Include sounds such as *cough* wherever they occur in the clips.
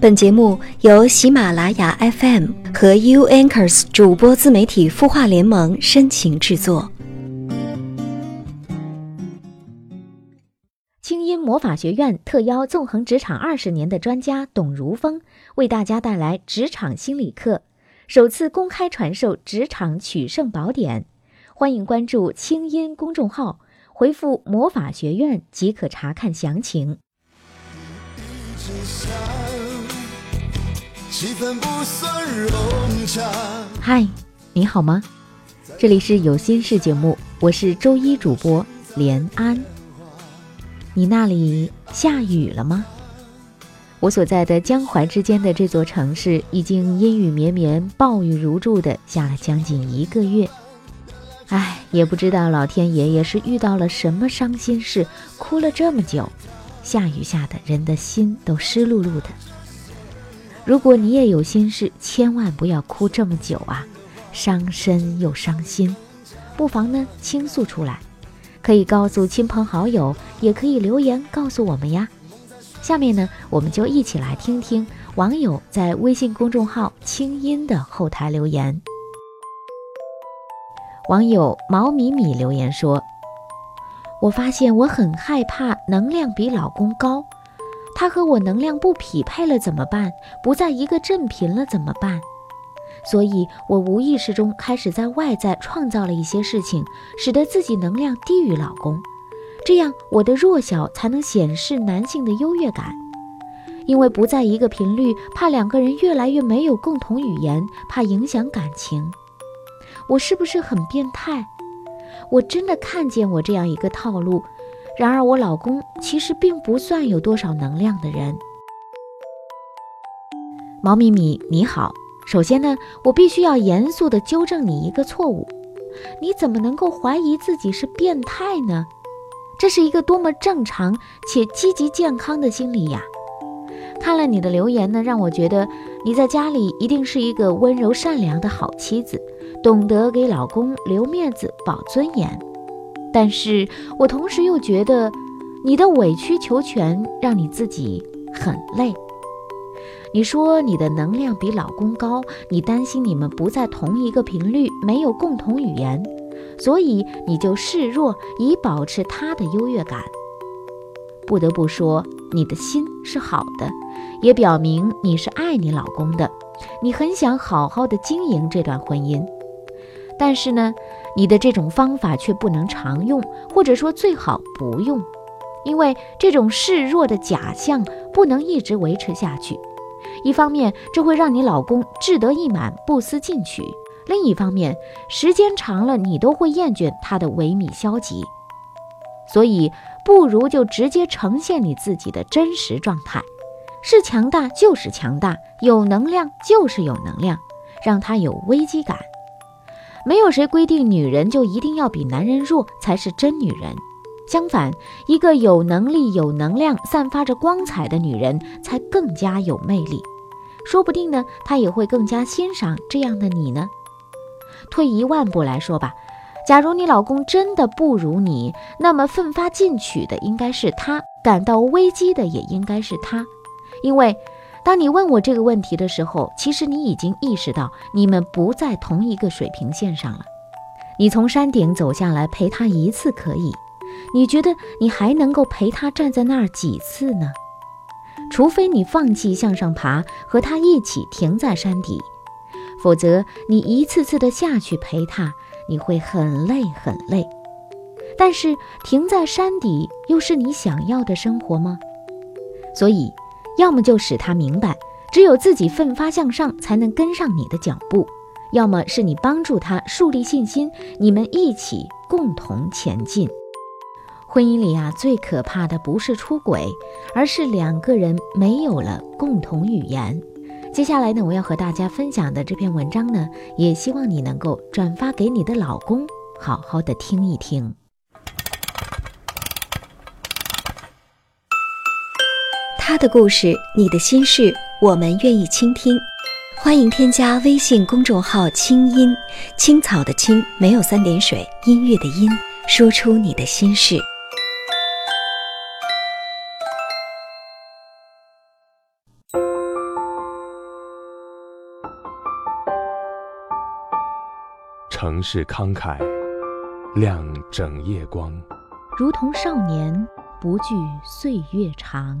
本节目由喜马拉雅 FM 和 U Anchors 主播自媒体孵化联盟深情制作。清音魔法学院特邀纵横职场二十年的专家董如风，为大家带来职场心理课，首次公开传授职场取胜宝典。欢迎关注清音公众号，回复“魔法学院”即可查看详情。气氛不算融洽。嗨，你好吗？这里是有心事节目，我是周一主播连安。你那里下雨了吗？我所在的江淮之间的这座城市，已经阴雨绵绵、暴雨如注的下了将近一个月。唉，也不知道老天爷爷是遇到了什么伤心事，哭了这么久。下雨下的人的心都湿漉漉的。如果你也有心事，千万不要哭这么久啊，伤身又伤心，不妨呢倾诉出来，可以告诉亲朋好友，也可以留言告诉我们呀。下面呢，我们就一起来听听网友在微信公众号“清音”的后台留言。网友毛米米留言说：“我发现我很害怕能量比老公高。”他和我能量不匹配了怎么办？不在一个振频了怎么办？所以我无意识中开始在外在创造了一些事情，使得自己能量低于老公，这样我的弱小才能显示男性的优越感。因为不在一个频率，怕两个人越来越没有共同语言，怕影响感情。我是不是很变态？我真的看见我这样一个套路。然而，我老公其实并不算有多少能量的人。毛米米，你好。首先呢，我必须要严肃地纠正你一个错误。你怎么能够怀疑自己是变态呢？这是一个多么正常且积极健康的心理呀！看了你的留言呢，让我觉得你在家里一定是一个温柔善良的好妻子，懂得给老公留面子、保尊严。但是我同时又觉得，你的委曲求全让你自己很累。你说你的能量比老公高，你担心你们不在同一个频率，没有共同语言，所以你就示弱以保持他的优越感。不得不说，你的心是好的，也表明你是爱你老公的，你很想好好的经营这段婚姻。但是呢？你的这种方法却不能常用，或者说最好不用，因为这种示弱的假象不能一直维持下去。一方面，这会让你老公志得意满、不思进取；另一方面，时间长了，你都会厌倦他的萎靡消极。所以，不如就直接呈现你自己的真实状态：是强大就是强大，有能量就是有能量，让他有危机感。没有谁规定女人就一定要比男人弱才是真女人，相反，一个有能力、有能量、散发着光彩的女人才更加有魅力。说不定呢，她也会更加欣赏这样的你呢。退一万步来说吧，假如你老公真的不如你，那么奋发进取的应该是他，感到危机的也应该是他，因为。当你问我这个问题的时候，其实你已经意识到你们不在同一个水平线上了。你从山顶走下来陪他一次可以，你觉得你还能够陪他站在那儿几次呢？除非你放弃向上爬，和他一起停在山底，否则你一次次的下去陪他，你会很累很累。但是停在山底又是你想要的生活吗？所以。要么就使他明白，只有自己奋发向上，才能跟上你的脚步；要么是你帮助他树立信心，你们一起共同前进。婚姻里啊，最可怕的不是出轨，而是两个人没有了共同语言。接下来呢，我要和大家分享的这篇文章呢，也希望你能够转发给你的老公，好好的听一听。他的故事你的心事我们愿意倾听。欢迎添加微信公众号清音青草的青没有三点水音乐的音说出你的心事。城市慷慨亮整夜光。如同少年不惧岁月长。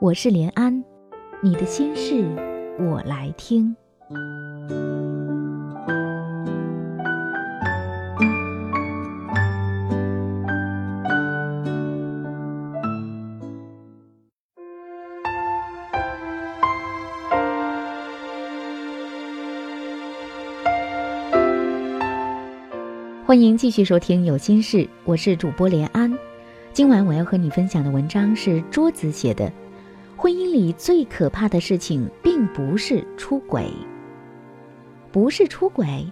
我是连安，你的心事我来听。欢迎继续收听《有心事》，我是主播连安。今晚我要和你分享的文章是桌子写的。婚姻里最可怕的事情，并不是出轨，不是出轨，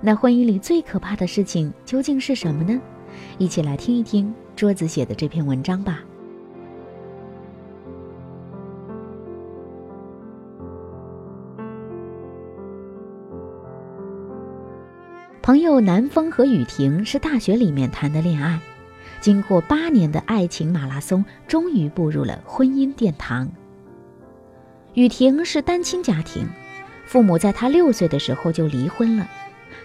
那婚姻里最可怕的事情究竟是什么呢？一起来听一听桌子写的这篇文章吧。朋友南风和雨婷是大学里面谈的恋爱，经过八年的爱情马拉松，终于步入了婚姻殿堂。雨婷是单亲家庭，父母在她六岁的时候就离婚了，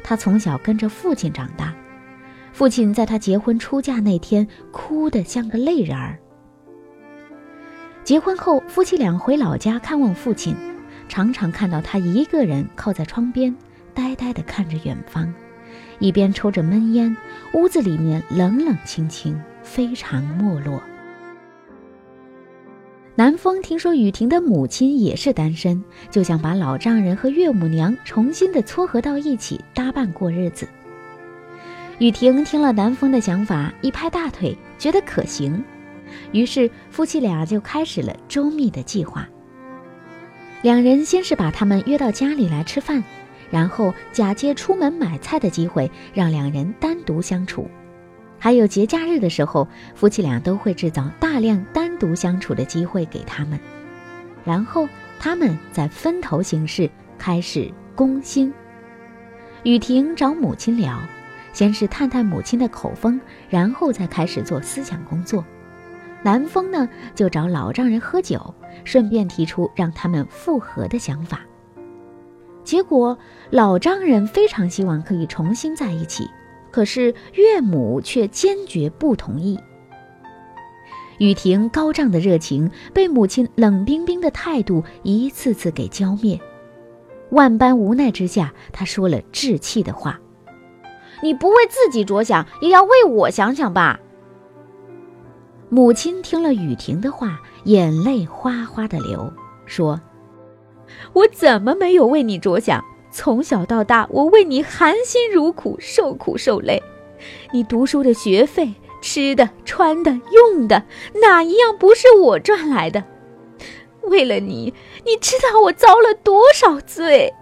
她从小跟着父亲长大，父亲在她结婚出嫁那天哭得像个泪人儿。结婚后，夫妻俩回老家看望父亲，常常看到他一个人靠在窗边，呆呆地看着远方。一边抽着闷烟，屋子里面冷冷清清，非常没落。南风听说雨婷的母亲也是单身，就想把老丈人和岳母娘重新的撮合到一起搭伴过日子。雨婷听了南风的想法，一拍大腿，觉得可行，于是夫妻俩就开始了周密的计划。两人先是把他们约到家里来吃饭。然后假借出门买菜的机会，让两人单独相处。还有节假日的时候，夫妻俩都会制造大量单独相处的机会给他们。然后他们再分头行事，开始攻心。雨婷找母亲聊，先是探探母亲的口风，然后再开始做思想工作。南风呢，就找老丈人喝酒，顺便提出让他们复合的想法。结果，老丈人非常希望可以重新在一起，可是岳母却坚决不同意。雨婷高涨的热情被母亲冷冰冰的态度一次次给浇灭，万般无奈之下，她说了置气的话：“你不为自己着想，也要为我想想吧。”母亲听了雨婷的话，眼泪哗哗的流，说。我怎么没有为你着想？从小到大，我为你含辛茹苦、受苦受累。你读书的学费、吃的、穿的、用的，哪一样不是我赚来的？为了你，你知道我遭了多少罪？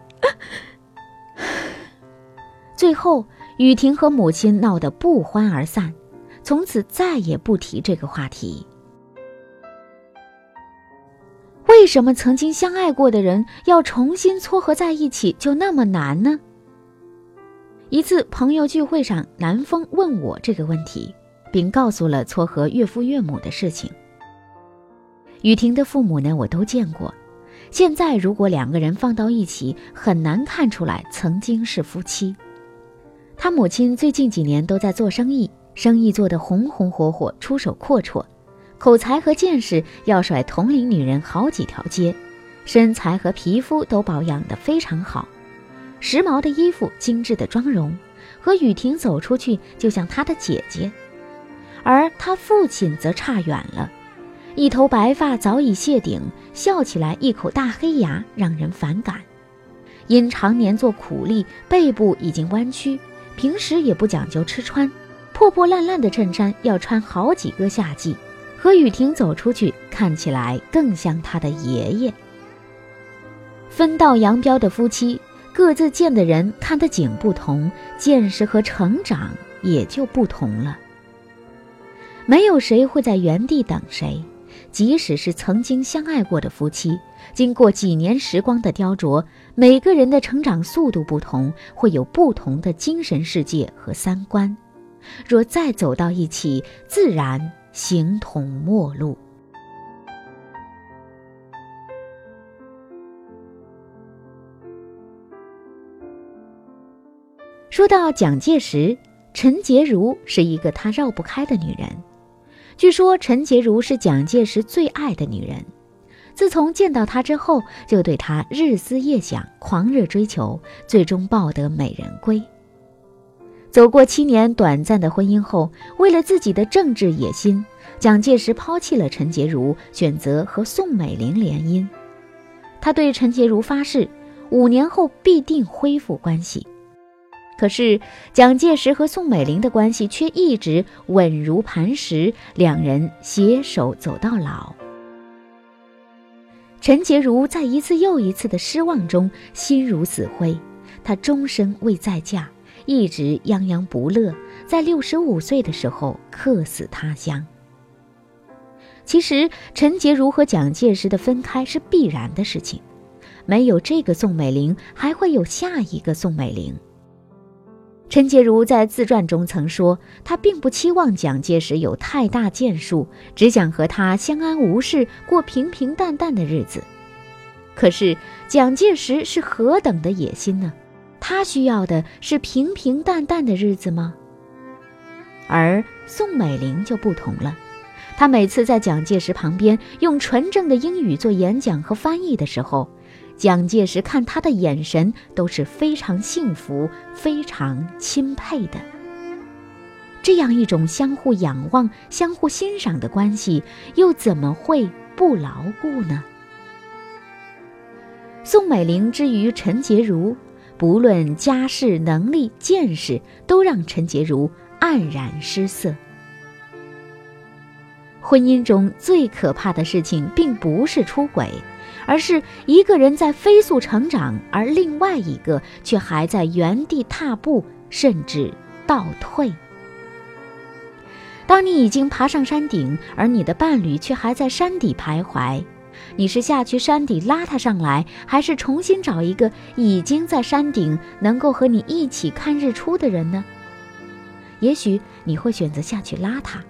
最后，雨婷和母亲闹得不欢而散，从此再也不提这个话题。为什么曾经相爱过的人要重新撮合在一起就那么难呢？一次朋友聚会上，南风问我这个问题，并告诉了撮合岳父岳母的事情。雨婷的父母呢，我都见过。现在如果两个人放到一起，很难看出来曾经是夫妻。他母亲最近几年都在做生意，生意做得红红火火，出手阔绰。口才和见识要甩同龄女人好几条街，身材和皮肤都保养得非常好，时髦的衣服、精致的妆容，和雨婷走出去就像她的姐姐。而她父亲则差远了，一头白发早已谢顶，笑起来一口大黑牙，让人反感。因常年做苦力，背部已经弯曲，平时也不讲究吃穿，破破烂烂的衬衫要穿好几个夏季。和雨婷走出去，看起来更像他的爷爷。分道扬镳的夫妻，各自见的人看的景不同，见识和成长也就不同了。没有谁会在原地等谁，即使是曾经相爱过的夫妻，经过几年时光的雕琢，每个人的成长速度不同，会有不同的精神世界和三观。若再走到一起，自然形同陌路。说到蒋介石，陈洁如是一个他绕不开的女人。据说陈洁如是蒋介石最爱的女人，自从见到她之后，就对她日思夜想、狂热追求，最终抱得美人归。走过七年短暂的婚姻后，为了自己的政治野心，蒋介石抛弃了陈洁如，选择和宋美龄联姻。他对陈洁如发誓，五年后必定恢复关系。可是，蒋介石和宋美龄的关系却一直稳如磐石，两人携手走到老。陈洁如在一次又一次的失望中心如死灰，她终身未再嫁，一直泱泱不乐，在六十五岁的时候客死他乡。其实，陈洁如和蒋介石的分开是必然的事情，没有这个宋美龄，还会有下一个宋美龄。陈洁如在自传中曾说，她并不期望蒋介石有太大建树，只想和他相安无事，过平平淡淡的日子。可是蒋介石是何等的野心呢？他需要的是平平淡淡的日子吗？而宋美龄就不同了，她每次在蒋介石旁边用纯正的英语做演讲和翻译的时候。蒋介石看她的眼神都是非常幸福、非常钦佩的。这样一种相互仰望、相互欣赏的关系，又怎么会不牢固呢？宋美龄之于陈洁如，不论家世、能力、见识，都让陈洁如黯然失色。婚姻中最可怕的事情，并不是出轨。而是一个人在飞速成长，而另外一个却还在原地踏步，甚至倒退。当你已经爬上山顶，而你的伴侣却还在山底徘徊，你是下去山底拉他上来，还是重新找一个已经在山顶能够和你一起看日出的人呢？也许你会选择下去拉他。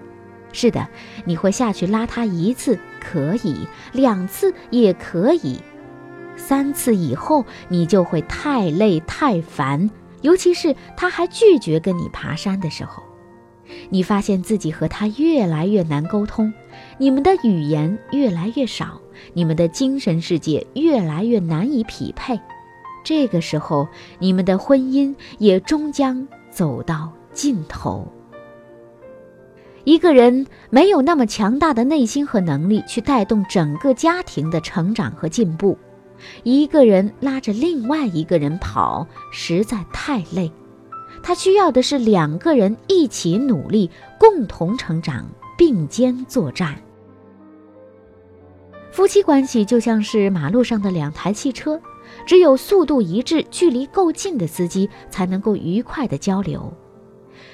是的，你会下去拉他一次，可以；两次也可以；三次以后，你就会太累太烦。尤其是他还拒绝跟你爬山的时候，你发现自己和他越来越难沟通，你们的语言越来越少，你们的精神世界越来越难以匹配。这个时候，你们的婚姻也终将走到尽头。一个人没有那么强大的内心和能力去带动整个家庭的成长和进步，一个人拉着另外一个人跑实在太累，他需要的是两个人一起努力，共同成长，并肩作战。夫妻关系就像是马路上的两台汽车，只有速度一致、距离够近的司机才能够愉快的交流。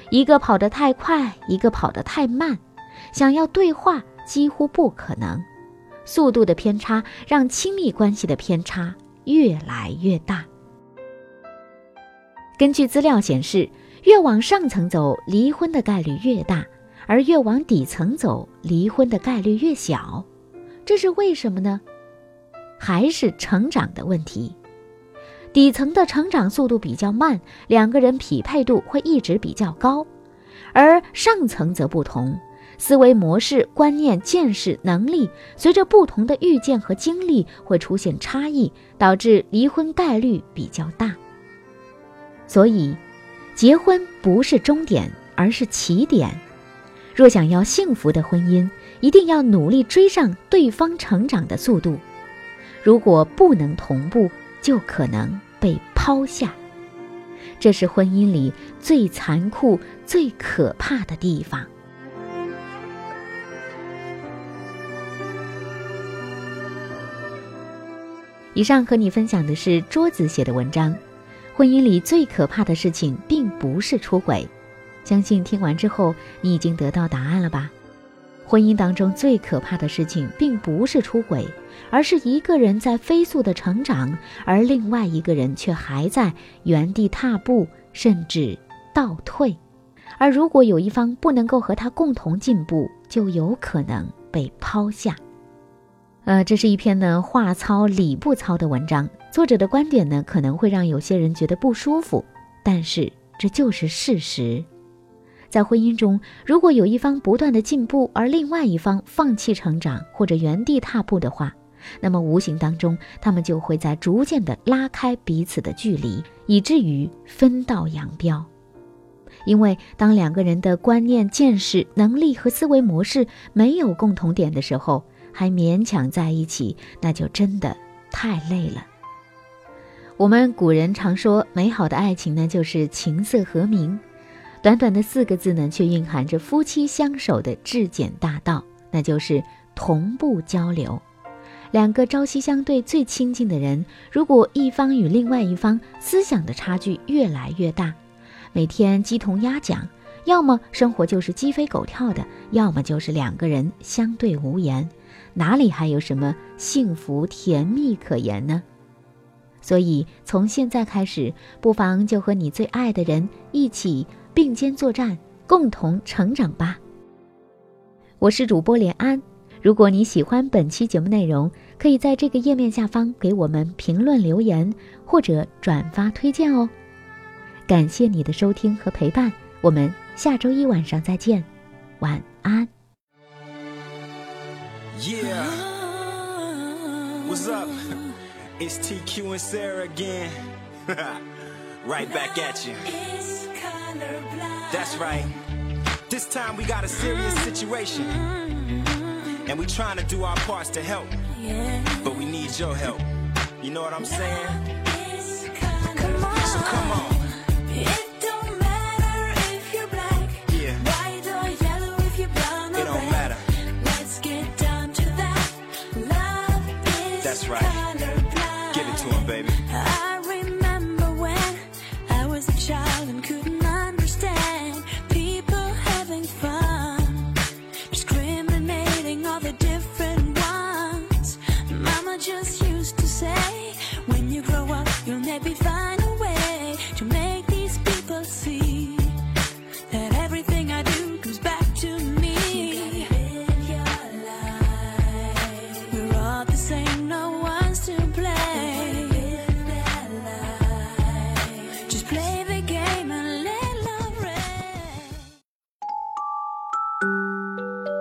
一个跑得太快，一个跑得太慢，想要对话几乎不可能。速度的偏差让亲密关系的偏差越来越大。根据资料显示，越往上层走，离婚的概率越大，而越往底层走，离婚的概率越小。这是为什么呢？还是成长的问题。底层的成长速度比较慢，两个人匹配度会一直比较高，而上层则不同，思维模式、观念、见识、能力随着不同的遇见和经历会出现差异，导致离婚概率比较大。所以，结婚不是终点，而是起点。若想要幸福的婚姻，一定要努力追上对方成长的速度。如果不能同步，就可能被抛下，这是婚姻里最残酷、最可怕的地方。以上和你分享的是桌子写的文章，婚姻里最可怕的事情并不是出轨，相信听完之后你已经得到答案了吧？婚姻当中最可怕的事情并不是出轨，而是一个人在飞速的成长，而另外一个人却还在原地踏步，甚至倒退。而如果有一方不能够和他共同进步，就有可能被抛下。呃，这是一篇呢话糙理不糙的文章，作者的观点呢可能会让有些人觉得不舒服，但是这就是事实。在婚姻中，如果有一方不断的进步，而另外一方放弃成长或者原地踏步的话，那么无形当中，他们就会在逐渐的拉开彼此的距离，以至于分道扬镳。因为当两个人的观念、见识、能力和思维模式没有共同点的时候，还勉强在一起，那就真的太累了。我们古人常说，美好的爱情呢，就是琴瑟和鸣。短短的四个字呢，却蕴含着夫妻相守的至简大道，那就是同步交流。两个朝夕相对、最亲近的人，如果一方与另外一方思想的差距越来越大，每天鸡同鸭讲，要么生活就是鸡飞狗跳的，要么就是两个人相对无言，哪里还有什么幸福甜蜜可言呢？所以从现在开始，不妨就和你最爱的人一起。并肩作战，共同成长吧。我是主播连安。如果你喜欢本期节目内容，可以在这个页面下方给我们评论留言或者转发推荐哦。感谢你的收听和陪伴，我们下周一晚上再见，晚安。yeah *laughs* That's right. This time we got a serious situation. And we trying to do our parts to help. But we need your help. You know what I'm saying? So come on.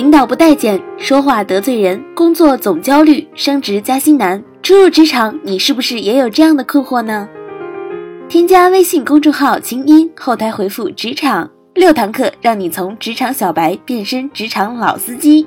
领导不待见，说话得罪人，工作总焦虑，升职加薪难。初入职场，你是不是也有这样的困惑呢？添加微信公众号“清音”，后台回复“职场”，六堂课让你从职场小白变身职场老司机。